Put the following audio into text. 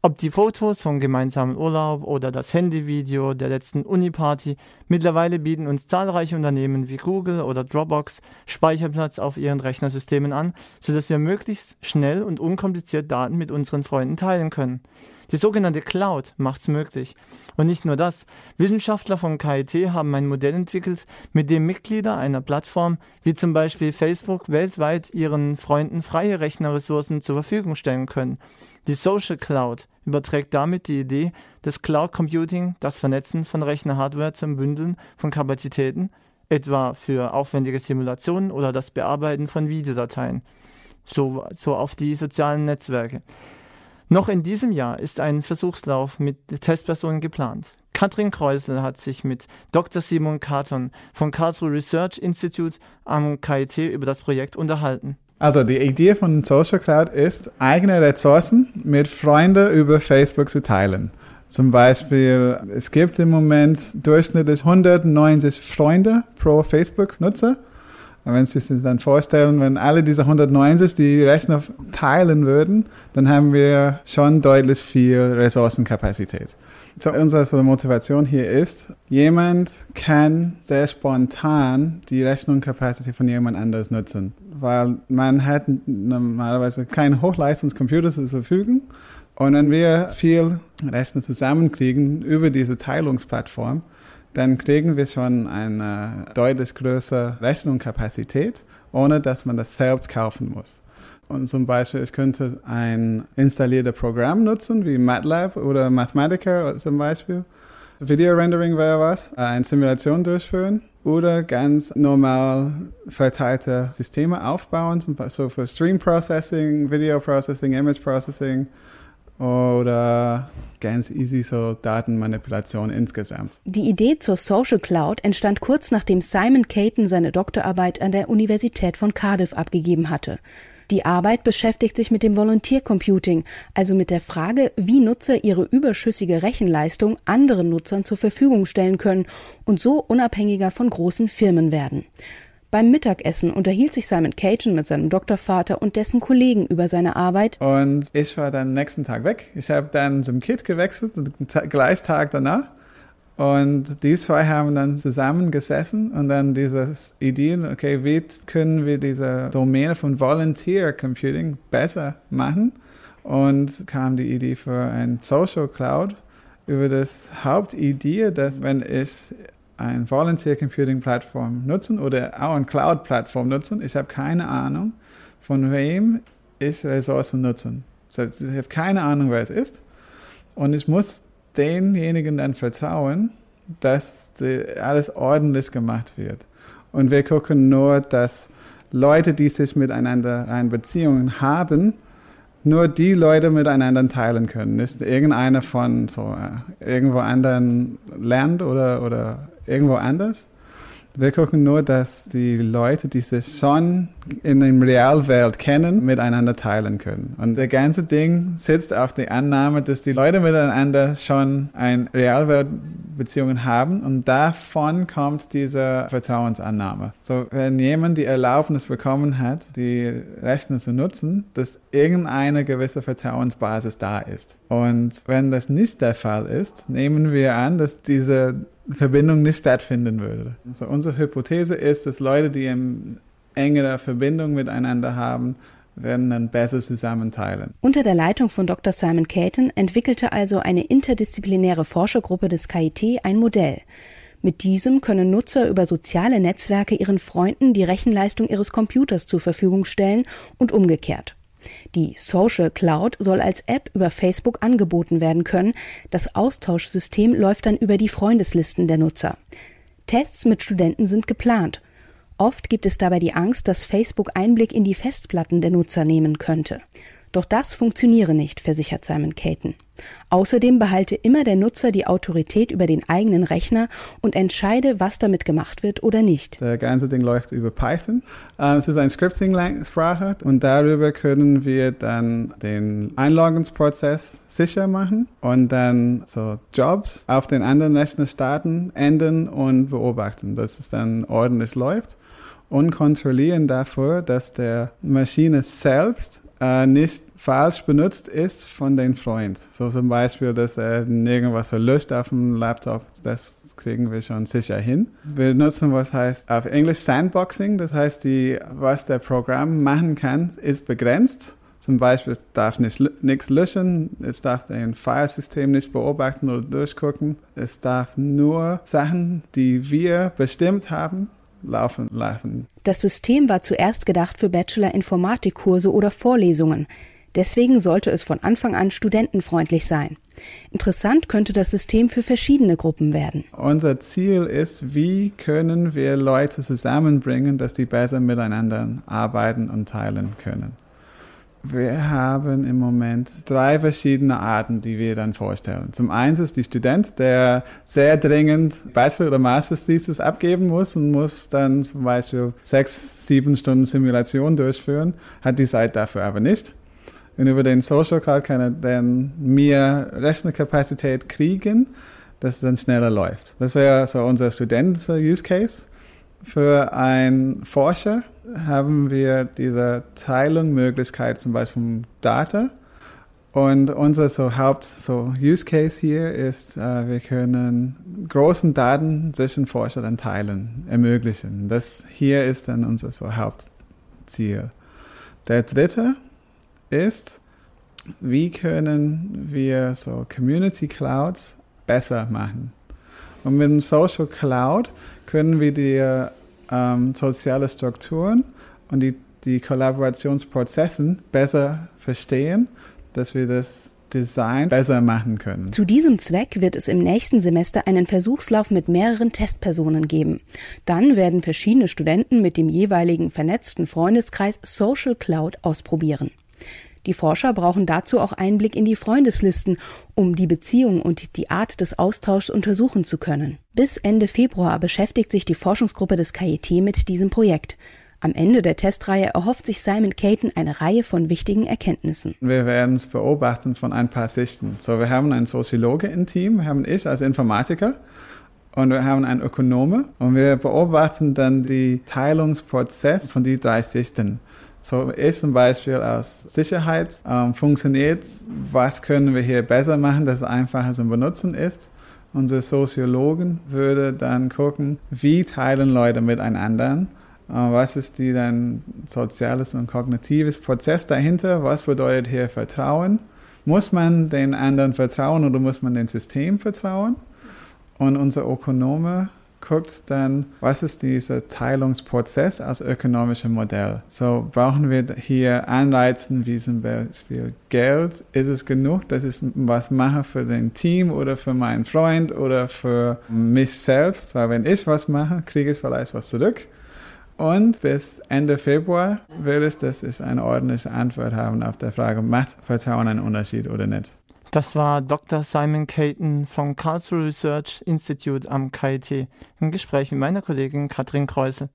Ob die Fotos vom gemeinsamen Urlaub oder das Handyvideo der letzten Uni-Party, mittlerweile bieten uns zahlreiche Unternehmen wie Google oder Dropbox Speicherplatz auf ihren Rechnersystemen an, sodass wir möglichst schnell und unkompliziert Daten mit unseren Freunden teilen können. Die sogenannte Cloud macht's möglich. Und nicht nur das. Wissenschaftler von KIT haben ein Modell entwickelt, mit dem Mitglieder einer Plattform wie zum Beispiel Facebook weltweit ihren Freunden freie Rechnerressourcen zur Verfügung stellen können. Die Social Cloud überträgt damit die Idee des Cloud Computing, das Vernetzen von Rechnerhardware zum Bündeln von Kapazitäten, etwa für aufwendige Simulationen oder das Bearbeiten von Videodateien, so, so auf die sozialen Netzwerke. Noch in diesem Jahr ist ein Versuchslauf mit Testpersonen geplant. Katrin Kreusel hat sich mit Dr. Simon Carton vom Karlsruhe Research Institute am KIT über das Projekt unterhalten. Also die Idee von Social Cloud ist, eigene Ressourcen mit Freunden über Facebook zu teilen. Zum Beispiel, es gibt im Moment durchschnittlich 190 Freunde pro Facebook-Nutzer. Wenn Sie sich dann vorstellen, wenn alle diese 190 die Rechner teilen würden, dann haben wir schon deutlich viel Ressourcenkapazität. So, unsere Motivation hier ist, jemand kann sehr spontan die Rechnungskapazität von jemand anderes nutzen, weil man hat normalerweise keine Hochleistungscomputer zur Verfügung. Und wenn wir viel Rechner zusammenkriegen über diese Teilungsplattform, dann kriegen wir schon eine deutlich größere Rechnungskapazität, ohne dass man das selbst kaufen muss. Und zum Beispiel, ich könnte ein installiertes Programm nutzen, wie MATLAB oder Mathematica zum Beispiel. Video Rendering wäre was, eine Simulation durchführen oder ganz normal verteilte Systeme aufbauen, zum Beispiel so für Stream Processing, Video Processing, Image Processing oder ganz easy so Datenmanipulation insgesamt. Die Idee zur Social Cloud entstand kurz nachdem Simon Caton seine Doktorarbeit an der Universität von Cardiff abgegeben hatte. Die Arbeit beschäftigt sich mit dem Volunteer-Computing, also mit der Frage, wie Nutzer ihre überschüssige Rechenleistung anderen Nutzern zur Verfügung stellen können und so unabhängiger von großen Firmen werden. Beim Mittagessen unterhielt sich Simon Caton mit seinem Doktorvater und dessen Kollegen über seine Arbeit. Und ich war dann nächsten Tag weg. Ich habe dann zum Kit gewechselt, gleich Tag danach. Und die zwei haben dann zusammengesessen und dann diese Ideen, okay, wie können wir diese Domäne von Volunteer Computing besser machen? Und kam die Idee für ein Social Cloud über das Hauptidee, dass wenn ich ein Volunteer Computing Plattform nutzen oder auch eine Cloud Plattform nutzen. Ich habe keine Ahnung, von wem ich Ressourcen nutzen. Ich habe keine Ahnung, wer es ist. Und ich muss denjenigen dann vertrauen, dass alles ordentlich gemacht wird. Und wir gucken nur, dass Leute, die sich miteinander eine Beziehung haben, nur die Leute miteinander teilen können. Nicht irgendeiner von so äh, irgendwo anderen Land oder, oder irgendwo anders. Wir gucken nur, dass die Leute, die sich schon in der Realwelt kennen, miteinander teilen können. Und das ganze Ding sitzt auf der Annahme, dass die Leute miteinander schon eine Realweltbeziehung haben und davon kommt diese Vertrauensannahme. So, wenn jemand die Erlaubnis bekommen hat, die Rechner zu nutzen, dass irgendeine gewisse Vertrauensbasis da ist. Und wenn das nicht der Fall ist, nehmen wir an, dass diese Verbindung nicht stattfinden würde. Also unsere Hypothese ist, dass Leute, die eine engere Verbindung miteinander haben, werden dann besser zusammenteilen. Unter der Leitung von Dr. Simon Caton entwickelte also eine interdisziplinäre Forschergruppe des KIT ein Modell. Mit diesem können Nutzer über soziale Netzwerke ihren Freunden die Rechenleistung ihres Computers zur Verfügung stellen und umgekehrt. Die Social Cloud soll als App über Facebook angeboten werden können. Das Austauschsystem läuft dann über die Freundeslisten der Nutzer. Tests mit Studenten sind geplant. Oft gibt es dabei die Angst, dass Facebook Einblick in die Festplatten der Nutzer nehmen könnte. Doch das funktioniere nicht, versichert Simon Caton. Außerdem behalte immer der Nutzer die Autorität über den eigenen Rechner und entscheide, was damit gemacht wird oder nicht. Das ganze Ding läuft über Python. Ähm, es ist eine Scripting-Sprache und darüber können wir dann den Einloggungsprozess sicher machen und dann so Jobs auf den anderen Rechner starten, enden und beobachten, dass es dann ordentlich läuft und kontrollieren dafür, dass der Maschine selbst äh, nicht falsch benutzt ist von dem Freund. So zum Beispiel, dass er irgendwas löscht auf dem Laptop, das kriegen wir schon sicher hin. Wir nutzen, was heißt auf Englisch Sandboxing, das heißt, die, was der Programm machen kann, ist begrenzt. Zum Beispiel, es darf nicht, nichts löschen, es darf ein Filesystem nicht beobachten oder durchgucken. Es darf nur Sachen, die wir bestimmt haben, laufen lassen. Das System war zuerst gedacht für Bachelor-Informatikkurse oder Vorlesungen. Deswegen sollte es von Anfang an studentenfreundlich sein. Interessant könnte das System für verschiedene Gruppen werden. Unser Ziel ist, wie können wir Leute zusammenbringen, dass die besser miteinander arbeiten und teilen können. Wir haben im Moment drei verschiedene Arten, die wir dann vorstellen. Zum einen ist die Student, der sehr dringend Bachelor- oder Master's-Thesis abgeben muss und muss dann zum Beispiel sechs, sieben Stunden Simulation durchführen, hat die Zeit dafür aber nicht. Und über den Social Cloud kann er dann mehr Rechnerkapazität kriegen, dass es dann schneller läuft. Das wäre so unser Studenten-Use Case. Für einen Forscher haben wir diese Teilungsmöglichkeit zum Beispiel von Data. Und unser so Haupt so Use Case hier ist, äh, wir können großen Daten zwischen Forschern teilen, ermöglichen. Das hier ist dann unser so Hauptziel. Der dritte ist, wie können wir so Community Clouds besser machen. Und mit dem Social Cloud können wir die ähm, soziale Strukturen und die, die Kollaborationsprozesse besser verstehen, dass wir das Design besser machen können. Zu diesem Zweck wird es im nächsten Semester einen Versuchslauf mit mehreren Testpersonen geben. Dann werden verschiedene Studenten mit dem jeweiligen vernetzten Freundeskreis Social Cloud ausprobieren. Die Forscher brauchen dazu auch Einblick in die Freundeslisten, um die Beziehung und die Art des Austauschs untersuchen zu können. Bis Ende Februar beschäftigt sich die Forschungsgruppe des KIT mit diesem Projekt. Am Ende der Testreihe erhofft sich Simon Caton eine Reihe von wichtigen Erkenntnissen. Wir werden es beobachten von ein paar Sichten. So, wir haben einen Soziologe im Team, haben ich als Informatiker und wir haben einen Ökonome und wir beobachten dann den Teilungsprozess von den drei Sichten. So ich zum Beispiel aus Sicherheit ähm, funktioniert, was können wir hier besser machen, dass es einfacher zu benutzen ist. Unser Soziologen würde dann gucken, wie teilen Leute miteinander, äh, was ist die dann soziales und kognitives Prozess dahinter, was bedeutet hier Vertrauen. Muss man den anderen vertrauen oder muss man dem System vertrauen? Und unser Ökonome guckt dann, was ist dieser Teilungsprozess als ökonomisches Modell. So brauchen wir hier Anreizen wie zum Beispiel Geld. Ist es genug, dass ich was mache für den Team oder für meinen Freund oder für mich selbst? Weil wenn ich was mache, kriege ich vielleicht was zurück. Und bis Ende Februar will ich, dass ich eine ordentliche Antwort habe auf der Frage, macht Vertrauen einen Unterschied oder nicht? Das war Dr. Simon Caton vom Karlsruhe Research Institute am KIT im Gespräch mit meiner Kollegin Katrin Kreusel.